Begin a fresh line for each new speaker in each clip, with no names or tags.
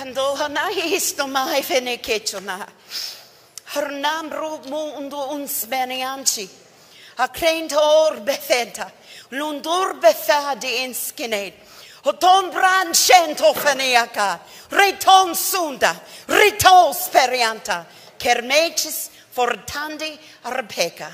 Ando hanai isto mai fene kechona. Hernam ru mundo uns benianchi. A crent or befenta. Lundur befadi in o Oton bran cento feniaka. Riton sunda. Rito sperianta. Kermeches fortandi arpeca.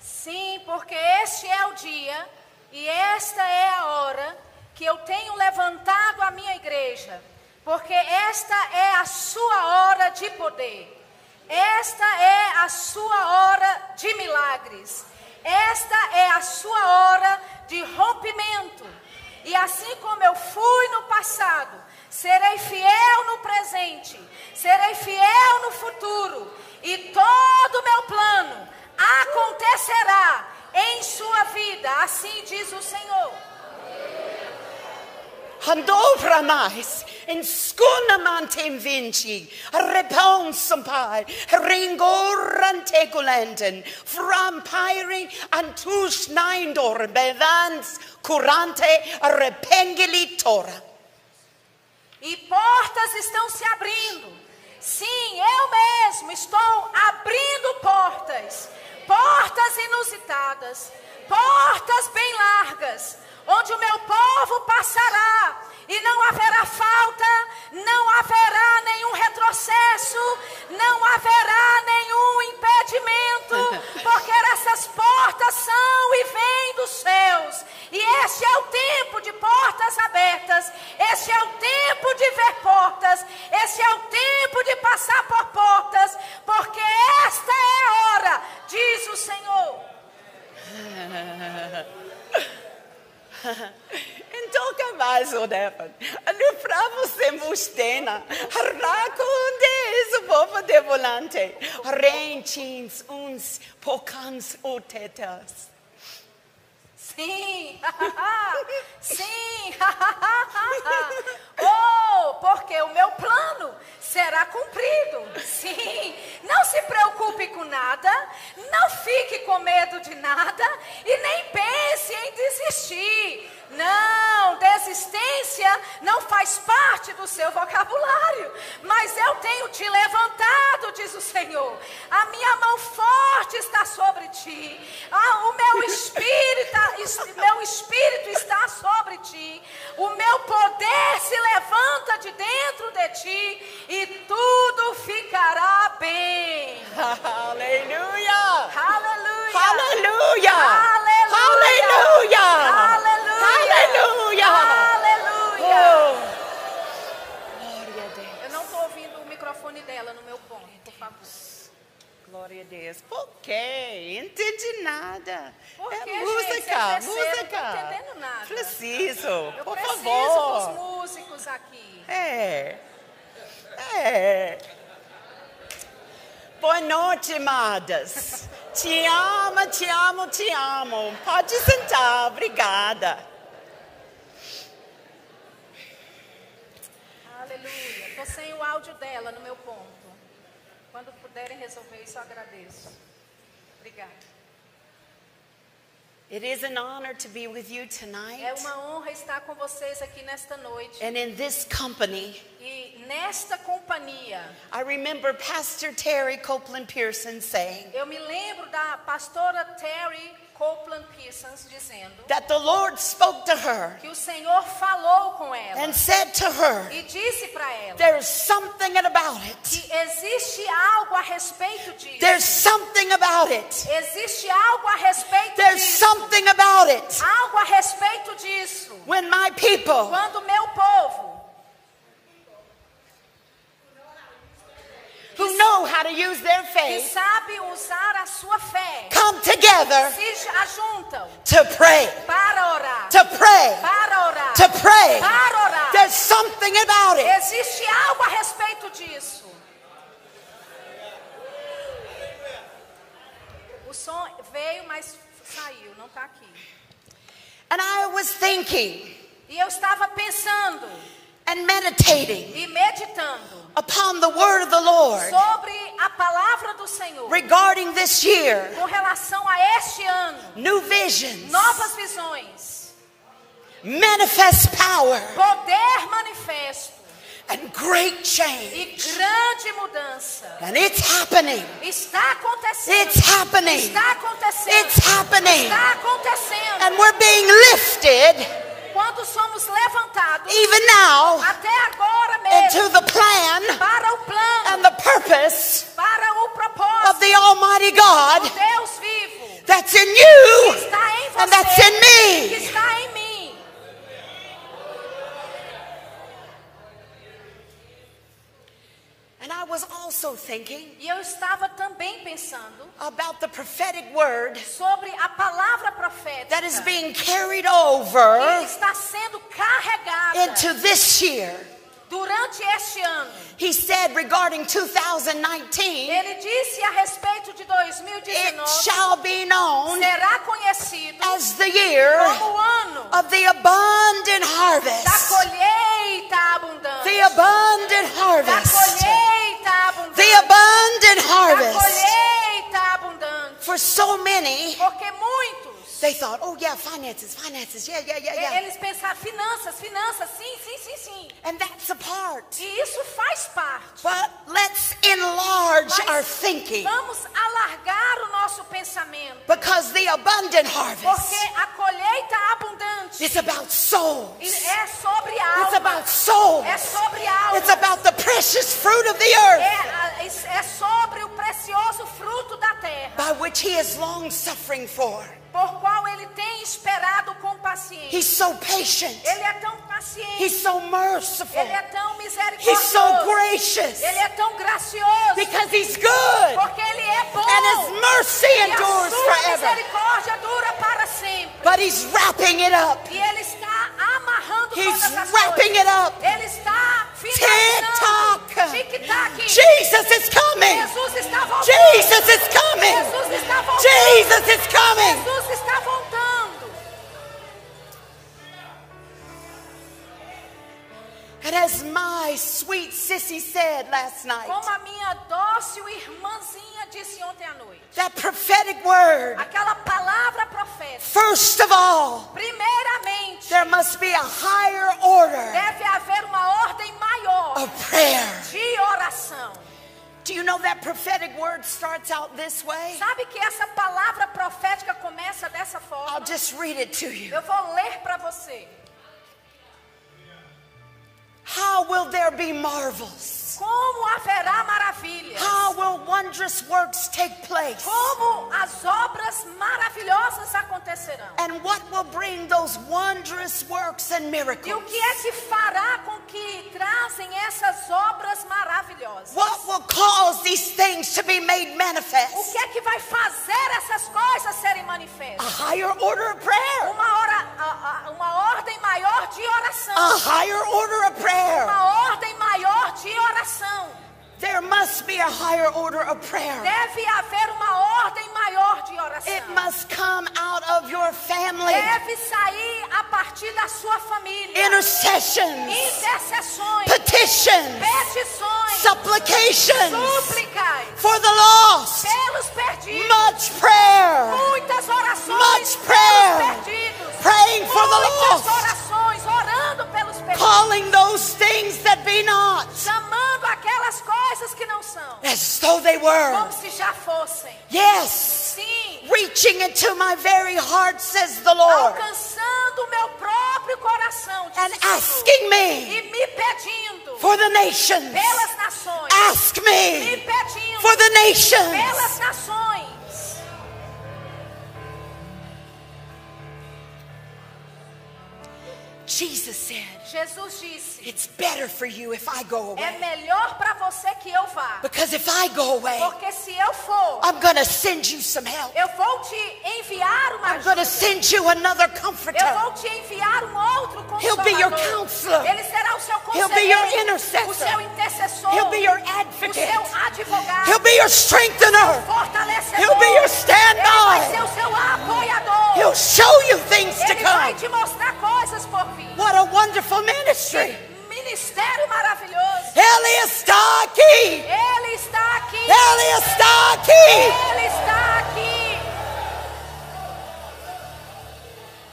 Sim, porque este é o dia e esta é a hora que eu tenho levantado a minha igreja, porque esta é a sua hora de poder. Esta é a sua hora de milagres. Esta é a sua hora de rompimento. E assim como eu fui no passado, serei fiel no presente, serei fiel no futuro, e todo o meu plano acontecerá em sua vida, assim diz o Senhor.
Handovra mais, in skuna mantem vinci, repon sampai, ringoran tegulenten, frampiring antus neindor, bevans curante repengili tora.
E portas estão se abrindo. Sim, eu mesmo estou abrindo portas. Portas inusitadas. Portas bem largas. Onde o meu povo passará. E não haverá falta. Não haverá nenhum retrocesso. Não haverá nenhum impedimento. Porque essas portas são e vêm dos céus. E este é o tempo de portas abertas. Este é o tempo de ver portas. Este é o tempo de passar por portas. Porque esta é a hora, diz o Senhor.
Então que mais o devan. Ali pra você mustena. Harraco onde o povo de volante. Rentins uns pocans otetas.
Sim, sim, oh, porque o meu plano será cumprido. Sim, não se preocupe com nada, não fique com medo de nada e nem pense desistir. Não, desistência não faz parte do seu vocabulário, mas eu tenho te levantado, diz o Senhor. A minha mão forte está sobre ti. Ah, o meu espírito, meu espírito está sobre ti. O meu poder se levanta de dentro de ti e tudo ficará bem.
Aleluia!
Aleluia!
Aleluia!
Aleluia!
Aleluia!
Aleluia!
Aleluia!
Aleluia!
Glória a Deus.
Eu não estou ouvindo o microfone dela no meu ponto, por favor.
Glória a Deus. Por quê? Entendi nada.
Por
é
quê,
música,
desceram,
música.
não tô entendendo nada.
Preciso,
Eu
por
preciso
favor.
dos músicos aqui.
É. É. Boa noite, amadas. Te amo, te amo, te amo. Pode sentar, obrigada.
Aleluia. Estou sem o áudio dela no meu ponto. Quando puderem resolver isso, eu agradeço. Obrigada.
It is an honor to be with you tonight.
É uma honra estar com vocês aqui nesta noite.
And in this company,
E nesta companhia,
I remember Pastor Terry Copeland Pearson saying
eu me lembro da pastora Terry Copeland Pearsons dizendo
that the Lord spoke to her
que o Senhor falou com ela
and said to her,
e disse para ela
There's something about it.
que existe algo a respeito disso.
There's something about it.
Existe algo a respeito
There's
disso.
something about it.
Algo a respeito disso.
When my people
Quando meu povo
who know how to use their
que
faith
sabe usar a sua fé
come together
se ajuntam
to pray,
para orar,
to pray,
para orar,
to pray,
para orar.
there's something about it.
Existe algo a respeito disso. O som veio, mas saiu, não está aqui.
And I was thinking
E eu estava pensando
and meditating
e meditando
upon the word of the Lord
sobre a palavra do Senhor
regarding this year.
com relação a este ano.
New visions,
Novas visões,
manifest power,
poder manifesto
and great
e
change.
grande mudança.
And it's happening.
Está acontecendo.
It's happening.
Está acontecendo.
It's happening.
Está acontecendo.
And we're being lifted
Quando somos levantados,
even now
até agora mesmo,
into the plan
para o plano,
and the purpose
para o
of the Almighty God
Deus vivo,
that's in
que
you
está em
and that's in me.
que está em mim.
And I was also thinking
E eu estava também pensando
about the prophetic word
sobre a palavra profética
that is being carried
que
over
está sendo carregada
into this year.
durante este ano.
He said regarding 2019,
Ele disse a respeito de
it
2019
shall be known
será conhecido
as the year
como o ano
of the abundant
da
harvest.
colheita abundante.
The abundant
Da
harvest. Abundant
Da
harvest.
colheita abundante.
For so many,
Porque muitos
they thought, oh yeah, finances, finances, yeah, yeah, yeah, yeah.
eles pensaram finanças, finanças, sim, sim, sim, sim.
And that's a part.
E isso faz parte.
But let's enlarge
Mas
our thinking
Vamos alargar o nosso pensamento.
because the abundant harvest
Porque a colheita abundante
is about souls.
é sobre a
It's about souls.
É sobre a alma.
It's about the precious fruit of the earth
É, a- é sobre o precioso fruto da terra,
by which he is long suffering for.
Por qual ele tem esperado com paciência.
He's so patient.
Ele é tão paciente,
He's so merciful.
ele é tão
He's so gracious
ele é tão gracioso,
because he's good
porque ele é bom.
and his mercy endures
sua
forever.
misericórdia dura para sempre.
But he's wrapping it up.
E ele está amarrando
He's
todas as
wrapping
coisas.
it up.
Ele está finalizando. Tic-tac.
Jesus is coming.
Jesus está voltando.
Jesus is coming.
Jesus está voltando.
Jesus is coming.
Jesus está voltando.
And as my sweet sissy said last night,
Como a minha dócil irmãzinha disse ontem à noite.
that prophetic word,
Aquela palavra profética.
first of all,
Primeiramente,
there must be a higher order
deve haver uma ordem maior
of prayer.
de oração.
Do you know that prophetic word starts out this way?
Sabe que essa palavra profética começa dessa forma?
I'll just read it to you.
Eu vou ler para você.
How will there be marvels?
Como haverá maravilhas?
Wondrous works take place?
Como as obras maravilhosas acontecerão?
And what will bring those wondrous works and
E o
miracles?
que é que fará com que trazem essas obras maravilhosas?
What will cause these things to be made
O
manifest?
que é que vai fazer essas coisas serem
A
manifestas?
higher order of prayer.
Uma, hora, a- a- uma ordem maior de oração.
A higher order of prayer.
Uma ordem maior de oração.
There must be a higher order of prayer.
Deve haver uma ordem maior de oração.
It must come out of your family.
Deve sair a partir da sua família.
Intercessions,
Intercessões,
petitions,
petições,
supplications
súplicas
for the lost.
pelos perdidos.
Much prayer.
Muitas orações
Much prayer.
pelos perdidos.
Praying for the
Muitas
lost.
orações orando pelos perdidos.
Calling those things that be not
Chamando aquelas coisas que não são.
as though they were.
Como se já fossem.
Yes.
Sim.
Reaching into my very heart, says the Lord,
Alcançando o meu próprio coração.
and asking me
E me pedindo
for the nations.
pelas nações.
Ask
Me
me
pedindo
for the nations.
pelas nações.
Jesus said,
Jesus disse:
It's better for you if I go
É
away.
melhor para você que eu vá.
Because if I go away,
Porque se eu for,
I'm going to send you some help.
eu vou te enviar uma
I'm going to send you another
Eu
comforter.
vou te enviar um outro
He'll be your counselor.
Ele será o seu
He'll be your intercessor.
o seu intercessor,
He'll be your
o
advocate.
seu advogado,
He'll be your strengthener.
fortalecedor.
He'll be your
Ele vai ser o seu apoiador.
He'll show you things to
Ele vai
come.
te mostrar coisas por vir.
What a wonderful ministry.
Ministério maravilhoso.
Ele está aqui.
Ele está aqui.
Ele está aqui.
Ele está aqui.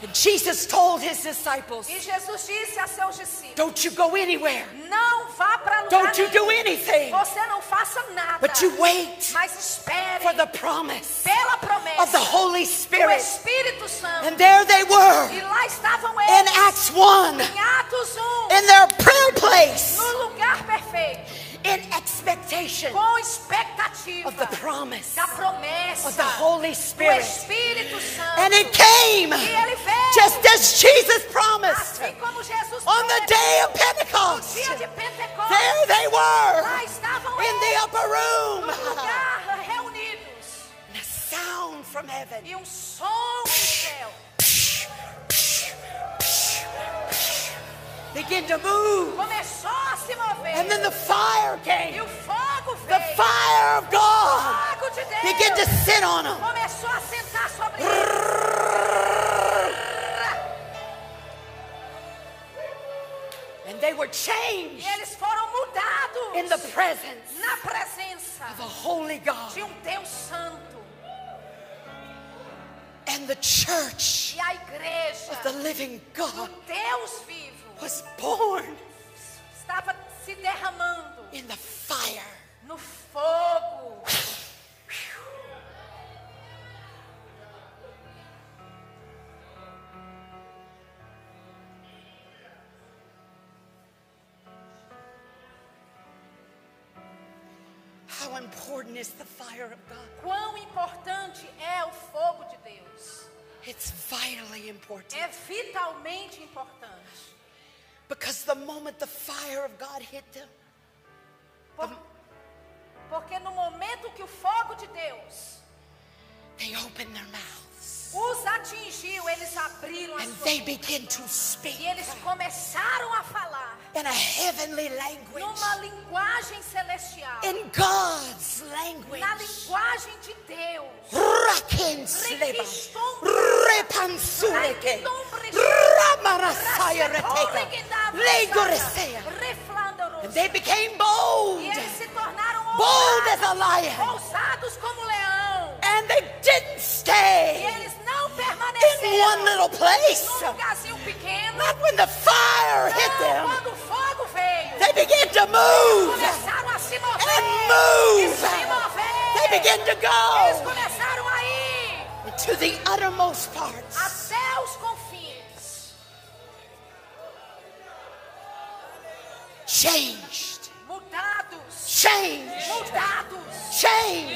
And Jesus told his disciples,
E Jesus disse a seus discípulos:
Don't you go anywhere.
Não vá para lugar
Don't you
nenhum.
do anything.
Você não faça nada.
But you wait
Mas espere
for the promise
pela promessa
of the Holy
do
Spirit.
Espírito Santo.
And there they were
E lá estavam
in Acts 1,
em Atos 1,
in their prayer place,
no lugar perfeito,
in expectation
com expectativa
of the promise
da promessa
of the Holy
do
Spirit.
Espírito Santo.
And it came
E ele veio
just as Jesus promised
assim como Jesus
on the
prometeu
day of
no
Pentecost.
dia de Pentecostes.
There they were
Lá estavam
in the
eles
upper
no
room.
lugar reunidos
And a sound from heaven.
E
Begin to move.
começou a se mover.
And then the fire
E
came.
o fogo
The
veio.
fire of
O
God
fogo de Deus
began to sit on them.
começou a sentar sobre eles.
And they were
E
changed
eles foram mudados
in the presence
na presença
of a holy God.
de um Deus santo.
And the church
E a igreja
of the living God
Deus vivo
was born
estava se derramando
in the fire.
no fogo.
How important is the fire of God?
Quão importante é o fogo?
It's vitally important.
É vitalmente importante.
Because the moment the fire of God hit them,
Por- porque no momento que o fogo de Deus
they opened their mouths
os atingiu, eles abriram a
and
sua
they
boca.
began to speak
E eles começaram a falar
in a heavenly language,
numa linguagem celestial,
in God's language.
na linguagem de Deus.
Repansureke, ramarasaya reteka, legoresea. And they became bold,
eles se tornaram
bold as a lion.
ousados como leão.
And they didn't
E
stay
eles não
in one
permaneceram
little place.
num lugarzinho pequeno.
Not when the fire hit
Não,
them.
quando o fogo veio,
They began to move
começaram a se mover.
and
E
move.
se mover.
They began to
Eles
go
começaram a ir
to the uttermost parts.
até os confins.
Changed,
Mudados.
changed,
Mudados.
changed.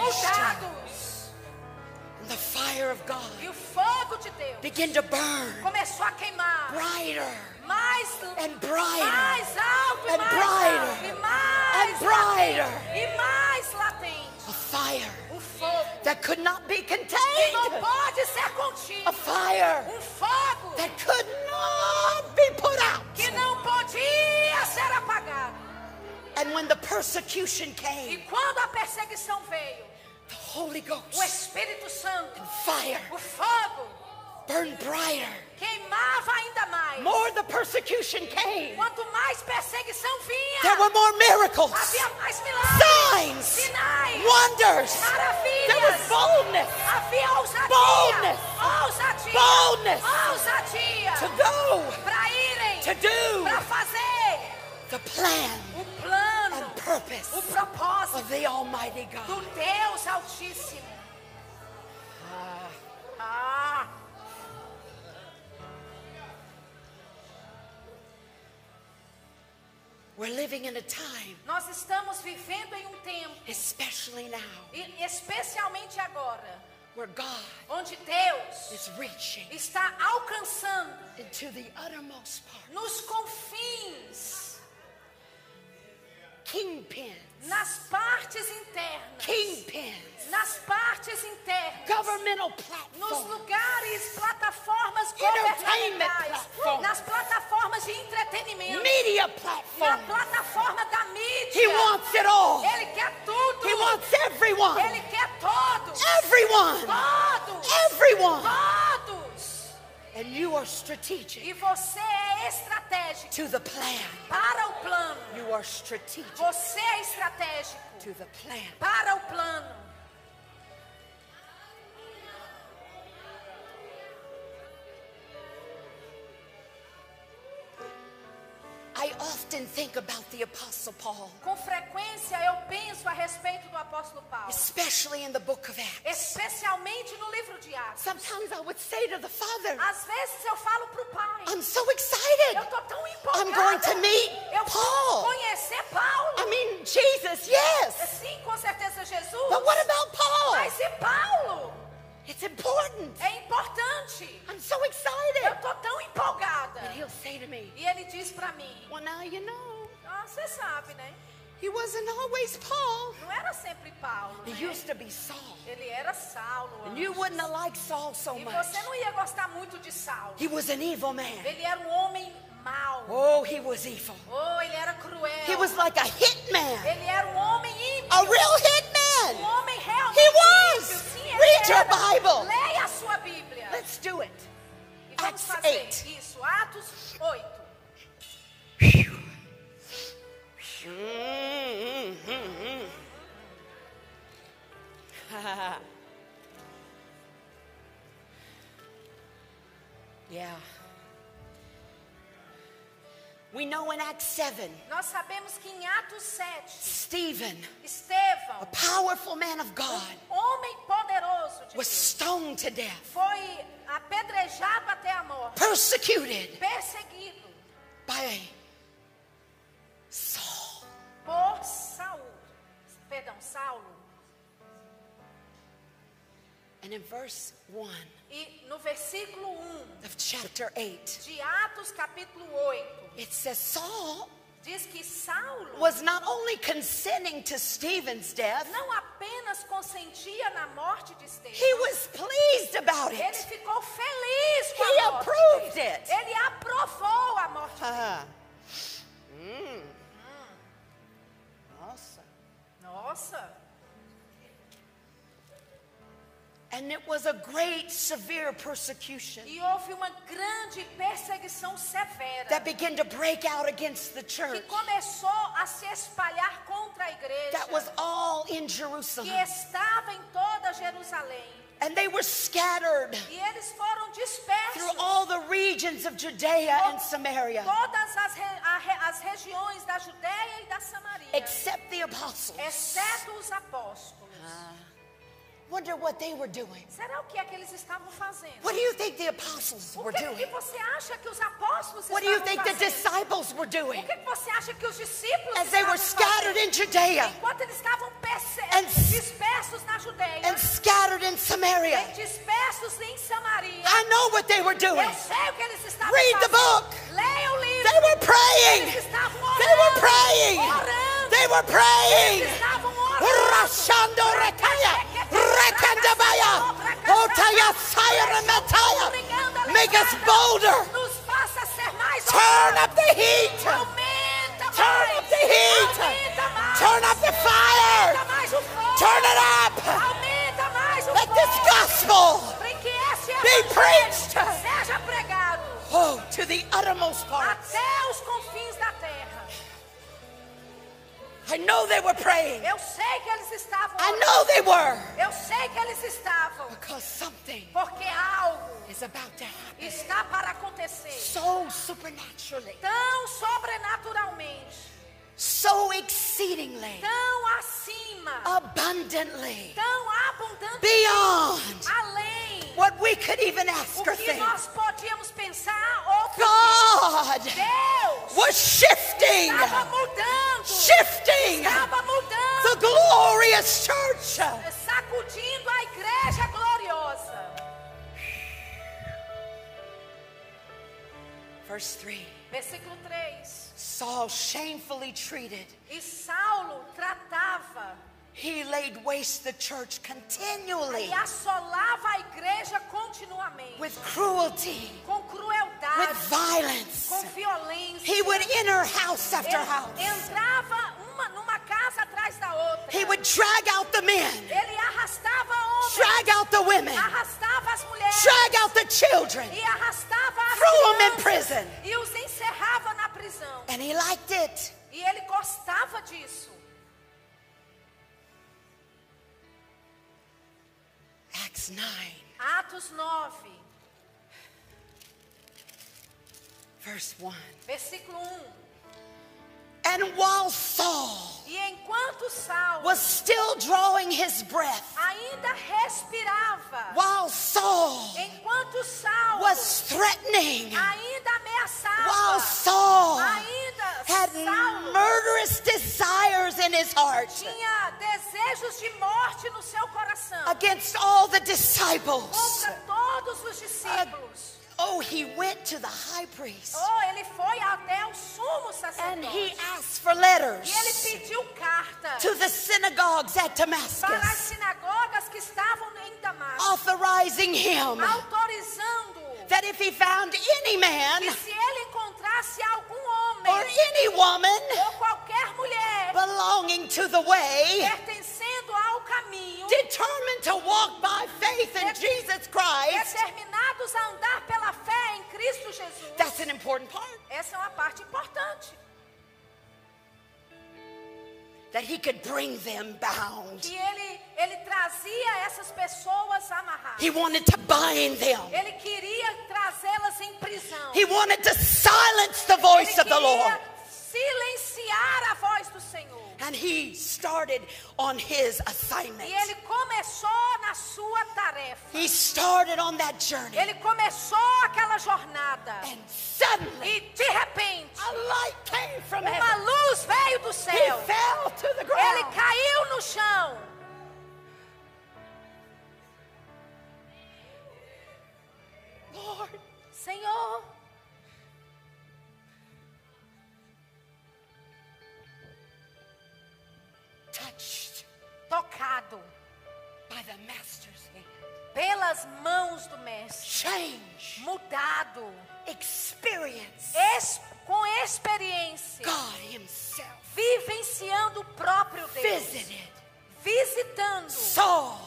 The fire of God
E o fogo de Deus
began to burn
começou a queimar.
brighter
Mais,
and brighter
mais alto e
and
mais
brighter
alto. E mais
and brighter.
E mais latente.
a fire
Um fogo
that could not be
que não
contained,
pode ser contido.
a fire
Um fogo
that could not be put out.
que não podia ser apagado.
And when the persecution
E
came,
quando a perseguição veio,
the Holy
o
Ghost
Espírito Santo,
fire.
O fogo,
burned brighter.
queimava ainda mais.
More the persecution came,
Quanto mais perseguição
there were more miracles,
havia mais milagres,
signs,
sinais,
wonders. There was
maravilhas.
boldness.
Havia ousadia,
Boldness.
ousadia,
Boldness.
ousadia.
To go,
para irem,
to do.
Para fazer.
The plan.
o
and purpose
o propósito
of the Almighty
do
God.
Deus Altíssimo. Ah,
We're living in a time,
nós estamos vivendo em um tempo,
especially now,
e especialmente agora,
where God
onde Deus
is reaching
está alcançando
into the uttermost part.
nos confins,
Kingpins,
nas partes internas,
kingpins,
nas partes internas,
governmental
nos
platforms,
lugares, plataformas governamentais,
platforms.
nas plataformas de entretenimento,
media
na
platforms.
plataforma da
He
mídia.
wants it all.
Ele quer tudo.
He wants everyone.
Ele quer todos.
Everyone.
Todos.
Everyone.
Todos.
And you are strategic
E você é estratégico
to the plan.
para o plano.
You are strategic
Você é estratégico
to the plan.
para o plano.
Often think about the Apostle Paul,
Com frequência eu penso a respeito do apóstolo Paulo,
especially in the book of Acts.
especialmente no livro de Atos.
Sometimes I would say to the Father,
Às vezes eu falo pro pai,
I'm so excited.
eu tô tão empolgada.
I'm going to meet
eu vou
Paul.
conhecer Paulo.
I mean, Jesus, yes.
Sim, com certeza Jesus.
But what about Paul?
Mas e Paulo?
It's important.
É importante.
I'm so
Eu
excited.
tô tão empolgada.
And he'll say to me,
E ele diz pra mim,
Well, now you know.
ah, você sabe, né?
He wasn't always Paul.
Não era sempre Paulo,
He
né?
used to be Saul.
Ele era Saulo.
And you wouldn't have liked Saul so
E
much.
você não ia gostar muito de Saulo.
He was an evil man.
Ele era um homem mau.
Oh, he was evil.
Oh, ele era cruel.
He was like a hitman.
Ele era um homem ímpio.
A real
Um
hitman.
homem realmente
He was.
ímpio.
Read your. Bible.
Leia a sua Bíblia.
Let's do it.
E vamos
Acts
fazer
8.
isso. Atos 8.
yeah. We know in Acts 7,
Nós sabemos que em Atos 7,
Stephen,
Estevão.
a powerful man of God,
homem poderoso de
was
Deus,
stoned to death,
foi apedrejado até a morte,
persecuted
perseguido
by Saul.
por Saul. Perdão, Saulo.
And in verse 1
E no versículo 1
of chapter 8,
de Atos capítulo 8,
it says Saul
diz que Saulo
was not only consenting to Stephen's death,
não apenas consentia na morte de Estevão,
he was pleased about
ele
it.
ficou feliz com
He
a morte
approved
dele.
it.
Ele aprovou a morte dele.
Ah. Mm. Nossa.
Nossa,
And it was a great, severe persecution
e houve uma grande perseguição severa
that began to break out against the
que
church.
começou a se espalhar contra a igreja
That was all in
que
Jerusalem.
estava em toda Jerusalém.
And they were scattered
E eles foram
through
dispersos
all the regions of Judea and Samaria,
todas as, re- a as regiões da Judéia e da Samaria,
except the apostles.
exceto os apóstolos.
Wonder what they were doing.
Será o que é que eles estavam fazendo?
What do you think the apostles
O
were
que, que
doing?
você acha que os apóstolos
What do you think the disciples were
O
doing
que, que você acha que os discípulos
as they were scattered
fazendo?
in Judea
Enquanto eles estavam
And
dispersos na Judéia
and scattered in Samaria?
e dispersos em Samaria,
I know what they were doing.
eu sei o que eles estavam
Read the book.
Leia o livro.
They were praying.
Eles estavam orando.
They were praying.
Orando.
They were praying.
Eles estavam orando.
Rashando rekaya. Rekandabaya. Otaya sayara metaya. Make us bolder.
Nos faça ser mais
Turn
ousados.
up the heat.
Aumenta
Turn
mais.
up the heat.
Aumenta mais.
Turn up the fire.
Aumenta mais o fogo.
Turn it up.
Aumenta mais o
Let
fogo.
this gospel
Para que esse
be
evangelho
preached.
seja pregado
oh to the uttermost parts. I know they were praying.
Eu sei que eles estavam
I know they were.
Eu sei que eles estavam.
Because something
Porque algo
is about to happen.
está para acontecer.
So supernaturally.
Tão sobrenaturalmente.
So exceedingly.
Tão acima.
Abundantly.
Tão abundante.
Beyond
Além.
what we could even ask or think.
nós podíamos pensar ou.
God
Deus
was shifting.
estava mudando.
Shifting
Estava
the glorious church.
Sacudindo
Verse 3.
Versículo 3.
Saul shamefully treated.
E Saulo tratava
He laid waste the church continually
e assolava a igreja continuamente.
with cruelty,
com crueldade.
with violence.
com violência.
He would enter house after
Ele
house.
entrava uma numa casa atrás da outra.
He would drag out the men,
Ele arrastava
drag out the women,
as mulheres
drag out the children,
e arrastava as
throw them in prison.
e os encerrava na prisão.
And he liked it.
E ele gostava disso.
Acts 9,
Atos 9,
verse 1.
versículo 1.
And while Saul
E enquanto Saulo
was still drawing his breath,
ainda respirava,
while Saul
enquanto Saulo
was threatening,
ainda ameaçava,
while Saul
ainda
had
Saulo
murderous desires in his heart
tinha desejos de morte no seu coração
against all the disciples.
contra todos os discípulos.
Oh, he went to the high priest.
Oh, ele foi até o sumo
and he
sacerdote.
asked for
e ele
letters
pediu carta
to the synagogues at
para as
Damascus
sinagogas que estavam em Damasco,
authorizing him
autorizando
that if he found any man
que se ele encontrasse algum
or
homem
any woman
ou qualquer mulher
belonging to the way,
pertencendo ao caminho,
determined to walk by faith in Jesus Christ,
determinados a andar pela fé em Cristo Jesus.
that's an important part.
Essa é uma parte importante.
That he could bring them bound.
Ele, ele trazia essas pessoas amarradas.
He wanted to bind them.
Ele queria trazê-las em prisão.
He wanted to silence the voice of the Lord.
Silenciar a voz do Senhor.
And he started on his assignment.
E ele começou na sua tarefa.
He started on that journey.
Ele começou aquela jornada.
And suddenly,
E de repente,
a light came from
uma
heaven.
luz veio do
He
céu.
fell to the
Ele
ground.
caiu no chão.
Lord,
Senhor,
touched
tocado
by the Master's hand.
pelas mãos do Mestre,
Change,
mudado,
experience.
Es- com experiência,
God Himself.
vivenciando o próprio Deus,
Visited.
Visitando
Saul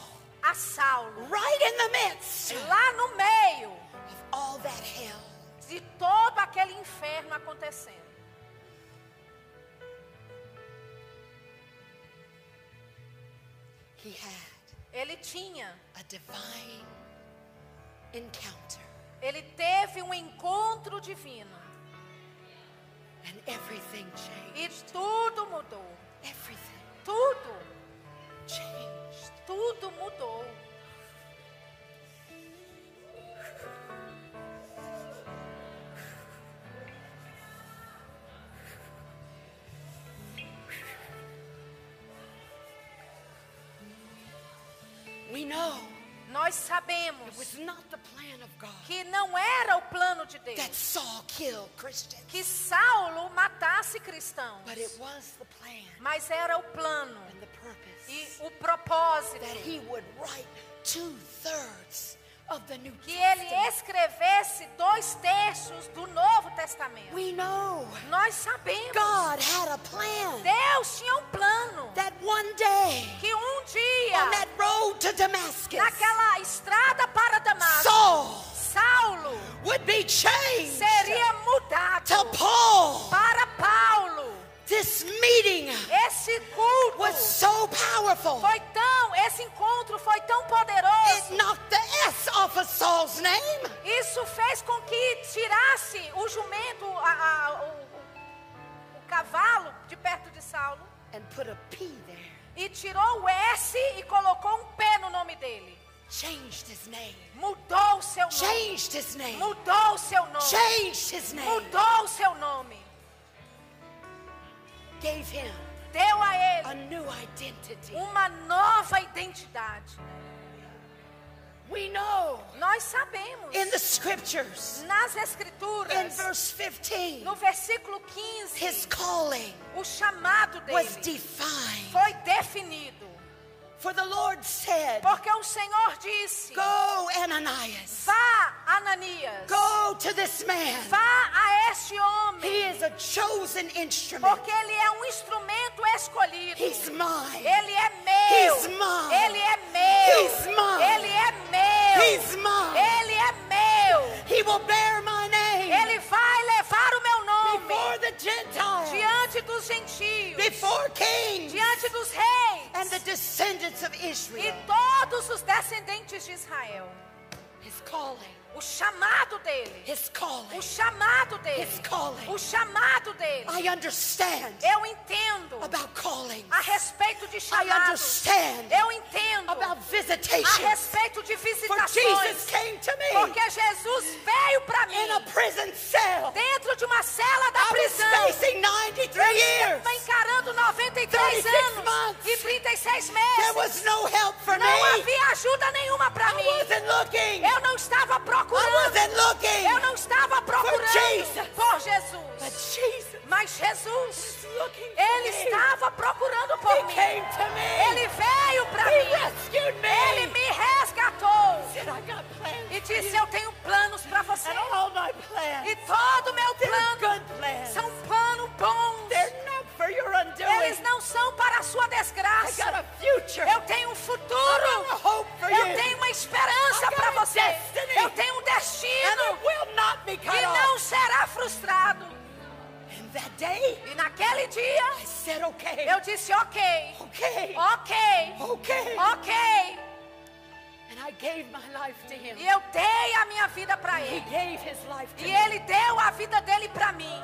a Saulo,
right in the midst.
Lá no meio
of all that hell.
de todo aquele inferno acontecendo.
He had
Ele tinha,
a divine encounter,
ele teve um encontro divino
and everything
e
changed.
tudo mudou.
Everything
Tudo,
changed.
tudo mudou. Nós
it
sabemos
was not the plan of God.
que não era o plano de
that
Deus que Saulo matasse cristãos,
but it was the plan
mas era o plano
and the purpose
e o propósito que ele
Testament.
escrevesse dois terços do Novo Testamento.
We know
Nós sabemos.
God had a plan
Deus tinha um plano
that one day
que um
on
dia
that road to Damascus,
naquela estrada para Damasco,
Saul
Saulo
would be changed
seria mudado
to Paul.
para Paulo.
This meeting
Esse culto
was so powerful.
foi esse encontro foi tão
It
poderoso.
knocked the S off of Saul's name.
Isso fez com que tirasse o jumento, a- a- o, o- o cavalo de perto de Saulo
and put a P there.
e tirou o S e colocou um P no nome dele.
Changed his name.
Mudou o seu nome.
Changed his name.
Mudou o seu nome.
Changed his name.
Mudou o seu nome.
Gave him
Deu a
a
ele
new identity.
uma nova identidade.
We know
Nós sabemos
in the scriptures,
nas
in
escrituras,
verse 15,
no versículo 15,
his calling
o chamado
was
dele
defined.
foi definido.
For the Lord said,
Porque o Senhor disse:
Go, Ananias.
Vá, Ananias,
Go to this man.
vá a este
He
homem,
is a chosen instrument.
porque ele é um instrumento escolhido.
He's mine.
Ele é meu.
He's mine.
Ele é meu.
He's mine.
Ele é meu.
He's mine.
Ele é meu.
He will bear my name
Ele vai levar o meu nome
before the Gentiles,
diante dos gentios,
before kings,
diante dos reis
and the descendants of
e
Israel.
todos os descendentes de Israel.
His calling.
O chamado dele.
His calling.
O chamado dele.
His calling.
O chamado dele.
I understand
Eu entendo
about calling.
a respeito de
I
chamados.
understand
Eu entendo
about
a respeito de
For Jesus
visitações.
came to me
Porque Jesus veio para
in a
mim
prison cell.
dentro de uma cela da
I was
prisão.
facing 93 years.
Estava encarando 93
36
anos
months.
e 36
There
meses.
was no help for
Não
me.
havia ajuda nenhuma para
I
mim.
wasn't looking.
Eu não estava
I
procurando. Eu não estava procurando por Jesus. Mas Jesus, Ele estava procurando por mim. Ele veio para mim. Ele
me.
resgatou. E disse. Eu tenho planos para você. E todo meu plano são planos bons. Eles não são para a sua desgraça. Eu tenho um futuro. Eu tenho uma esperança para você. Eu tenho um destino que não será frustrado. E naquele dia,
okay,
eu disse: Ok,
okay,
ok,
okay.
ok.
And I gave my life to him.
E eu dei a minha vida para ele. E ele deu a vida dele para mim.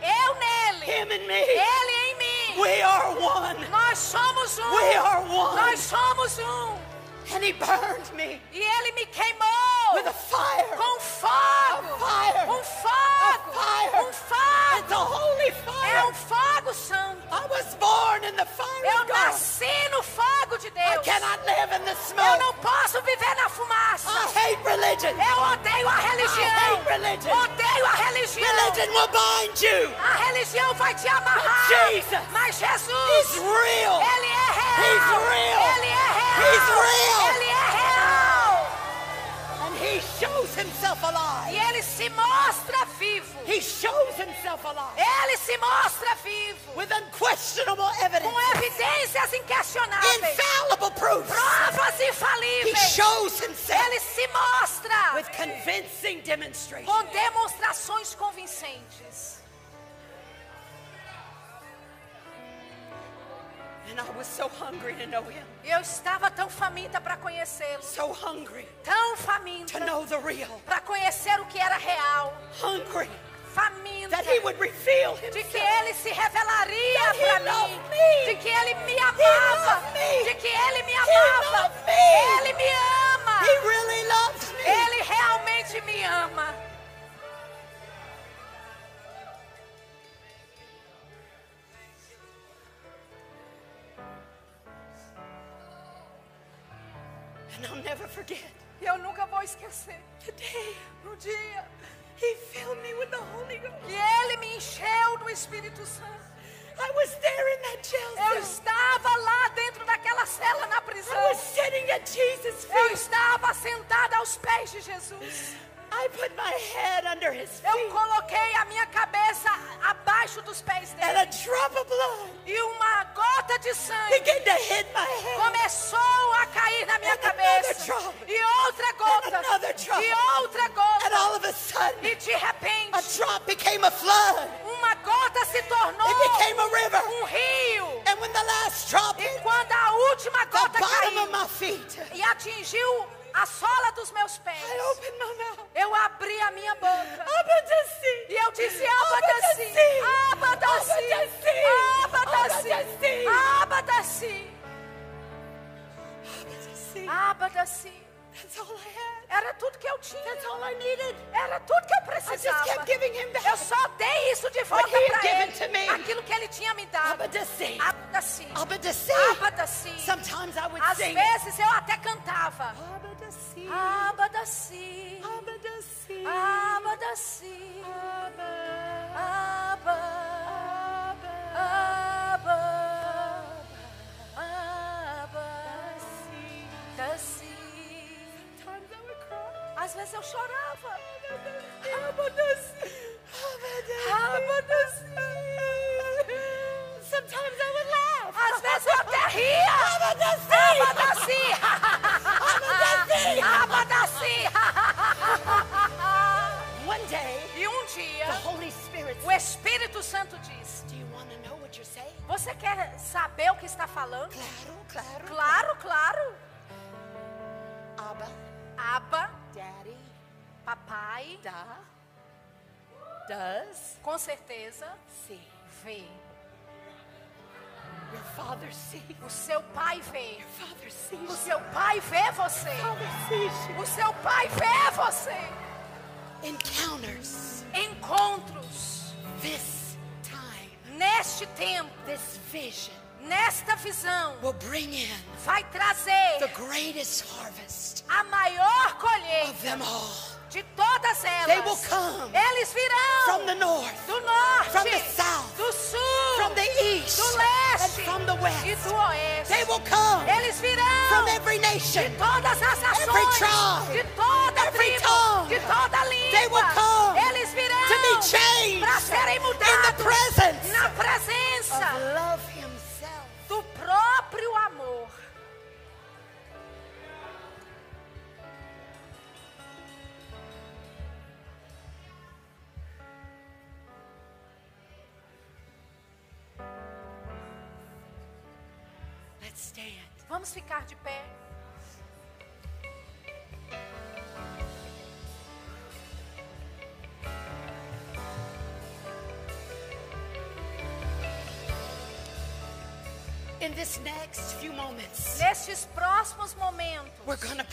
Eu nele.
him and me,
Ele em mim.
we are one.
Nós somos um. Nós somos um.
And he burned me
E ele me queimou
with a fire.
com fogo.
A fire.
Um fogo.
A fire.
Um fogo.
It's a holy fire.
É um fogo santo.
I was born in the fire
Eu
of God.
nasci no fogo de Deus.
I cannot live in the smoke.
Eu não posso viver na fumaça.
I hate religion.
Eu odeio a religião.
I hate religion.
Odeio a religião.
Religion will bind you.
A religião vai te amarrar.
Jesus.
Mas
He's
Jesus,
real.
Ele é real.
He's real.
Ele é real.
He's real.
Ele é real.
And he shows himself
E
alive.
Ele se mostra vivo.
He shows himself alive
Ele se mostra vivo.
with unquestionable evidence,
Com evidências inquestionáveis.
infallible proofs.
Provas
He
infalíveis.
shows himself
Ele se mostra
with convincing demonstration.
com demonstrações convincentes.
So hungry to know him,
eu estava tão faminta para conhecê-lo.
so hungry
Tão faminta para conhecer o que era real.
hungry
Faminta
that he would reveal
de que ele se revelaria para mim. De que ele me amava. De que ele me amava. Ele me ama.
He really loves me.
Ele realmente me ama.
And I'll never forget
E eu nunca vou esquecer.
the day
No dia
he filled me with the Holy Ghost.
que ele me encheu do Espírito Santo.
I was there in that jail
Eu
cell.
estava lá dentro daquela cela na
I
prisão.
was sitting at Jesus'
Eu
feet.
estava sentada aos pés de Jesus.
I put my head under his
Eu
feet.
coloquei a minha cabeça abaixo dos pés
And
dele.
a drop of blood
E uma gota de sangue
began to hit my head.
começou a cair na minha cabeça.
drop.
E outra gota. E outra
And
gota.
all of a sudden,
E de
a
repente,
drop became a flood.
uma gota se tornou um rio. E quando a última gota caiu
feet,
e atingiu a sola dos meus pés, eu abri a minha boca. E eu disse, Abadaci, Abadaci, Abadaci, Abadaci. Abadaci. Era tudo que eu tinha. Era tudo que eu precisava. Eu só dei isso de volta para ele. Aquilo que ele tinha me dado. Abadaci. Abadaci.
Sometimes I would
Às vezes eu até cantava.
Abadasi.
Abadaci.
Abadasi.
Abadaci. Aba. Aba. Abadaci.
Sometimes I would cry.
Às vezes eu chorava. Você quer saber o que está falando?
Claro, claro.
Claro, claro.
Abba,
Abba,
Daddy,
papai,
da, does,
com certeza
see.
vê.
Your father sees.
O seu pai vê.
Your father
O
sees.
seu pai vê você.
Father sees.
O seu pai vê você.
Encounters
Encontros
this
neste tempo,
this vision
nesta visão,
will bring in
vai trazer
the greatest harvest
a maior
of
colheita
them all.
de todas elas.
They will come
Eles virão
from the north,
do norte,
from the south,
do sul,
from the east,
do
and
leste
from the
e
west.
do oeste.
They will come
Eles virão
from every
de
nation.
todas as
every
nações,
tribe,
de toda
every
tribo,
tongue.
de toda
They will
língua.
come
para serem mudados na presença do próprio amor. Vamos ficar de pé.
Moments,
Nestes próximos momentos,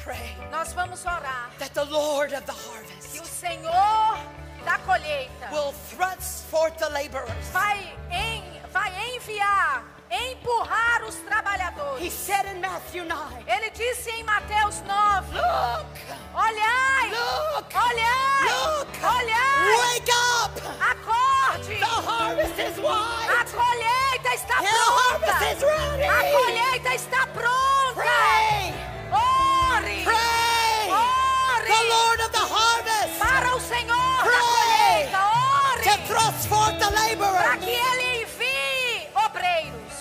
pray
nós vamos orar
that the Lord of the
que o
harvest
Senhor da colheita
will thrust forth the laborers.
vai, em, vai enviar, empurrar os trabalhadores.
He said in Matthew 9,
Ele disse em Mateus 9:
Look,
Olhai,
look,
olhai,
look,
olhai,
wake up.
acorde.
The harvest is
A colheita está
The harvest is
pronta.
ready.
A colheita está pronta.
Pray,
Ore,
pray.
ore
The Lord of the harvest
para o Senhor da
Pray.
colheita.
to
Ore
thrust forth the
para
laborers.
que Ele envie obreiros.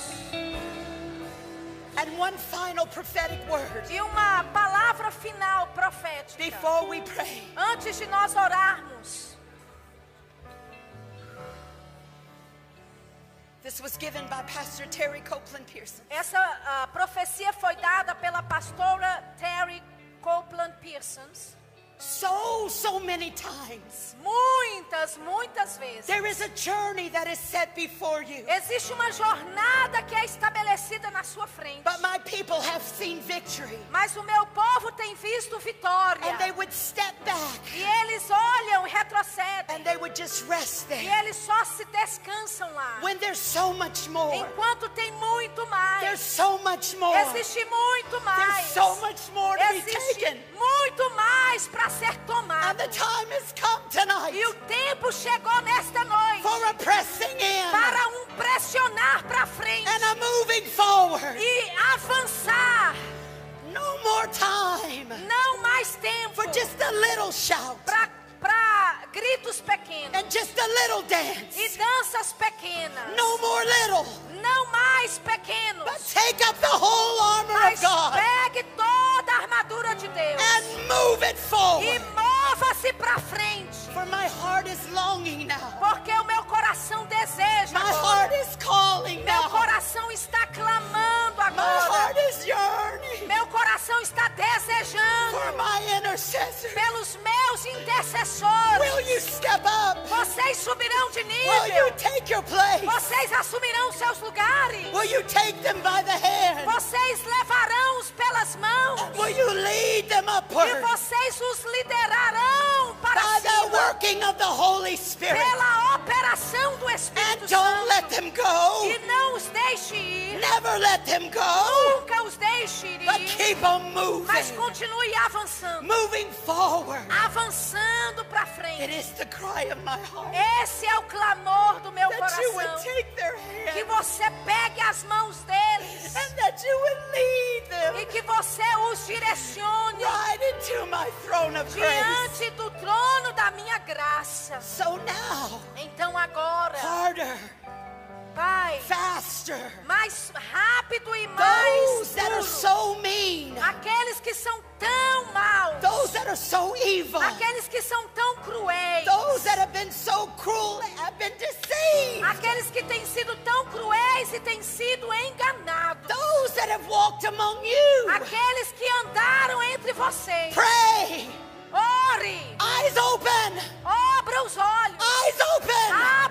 And one final prophetic word
E uma palavra final profética.
before we pray.
Antes de nós orarmos.
This was given by Pastor Terry Copeland Pearson.
Essa ah, profecia foi dada pela pastora Terry Copeland Pearsons.
So, so many times.
Muitas, muitas vezes.
There is a journey that is set before you.
Existe uma jornada que é estabelecida na sua frente.
But my people have seen victory.
Mas o meu povo tem visto vitória.
And they would step back
E eles olham e retrocedem.
and they would just rest
E
there.
eles só se descansam lá.
When there's so much more.
Enquanto tem muito
There's
mais.
so much more.
Existe muito mais.
There's so much more to be
Existe
taken.
muito mais para ser
And
tomado.
the time has come tonight
E o tempo chegou nesta noite
for a pressing in
para um pressionar para frente
and a moving forward.
E avançar.
No more time
Não mais tempo
for just a little shout
para gritos pequenos
and just a little
e
dance.
danças pequenas.
No more little,
Não mais pequenos.
but take up the whole armor
Mas
of God
pegue toda a armadura de Deus
and move it
e
forward.
mova-se para frente.
For my heart is longing now.
Porque o coração deseja
My
agora.
heart is calling
Meu coração está clamando
My
agora.
heart is yearning
Meu coração está desejando
for my
pelos meus intercessores.
Will you step up?
Vocês subirão de
Will you
nível.
take your place?
Vocês assumirão seus lugares.
Will you take them by the hand?
Vocês levarão-os pelas mãos.
Will you lead them
E vocês os liderarão para
by the
cima
working of the Holy Spirit?
pela operação do Espírito Santo.
them go.
E não os deixe ir.
Never let them go.
Nunca os deixe
But
ir.
keep on
Mas continue avançando.
Moving forward.
Avançando para frente. Esse é o clamor do meu coração. Que você pegue as mãos deles.
and that you would lead them
E que você os direcione diante do trono da minha graça.
So now,
Então agora,
harder,
Pai,
faster.
mais rápido e mais
Those that are so mean,
Aqueles que são tão maus.
those that are so evil,
Aqueles que são tão cruéis.
those that have been so cruel have been deceived,
Aqueles que têm sido tão cruéis e têm sido enganados.
those that have walked among you.
aqueles que andaram entre vocês.
Pray.
Ore,
Eyes open.
abra os olhos.
Eyes open.
Abra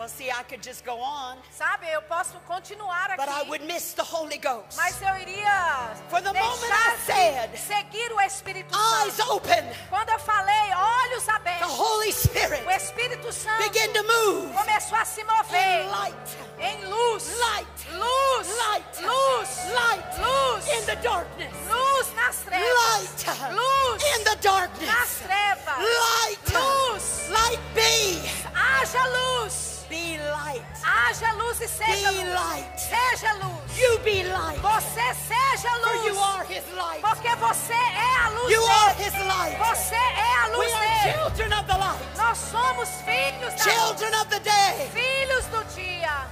Well, see, I could just go on,
Sabe, eu posso continuar
but I
aqui.
would miss the Holy Ghost.
Mas eu iria
For the moment I said,
seguir o Espírito
Eyes
Santo.
open.
Quando eu falei olhos
The
abertos,
Holy Spirit
o Espírito Santo
begin to move.
começou a se mover
in light.
em luz,
Light.
luz,
Light.
luz,
Light.
luz,
In the darkness.
luz nas trevas,
Light.
luz
In the
nas
darkness.
trevas,
Light.
luz,
Light be.
haja luz,
Be light.
haja luz e seja
Be
luz,
light.
seja luz,
You be light.
você seja
For you
luz,
are his light.
porque você é a luz
You are
dele,
his light.
você é a
We
luz
are
dele,
children of the light.
nós somos filhos da luz.
Children of the day.
filhos do dia.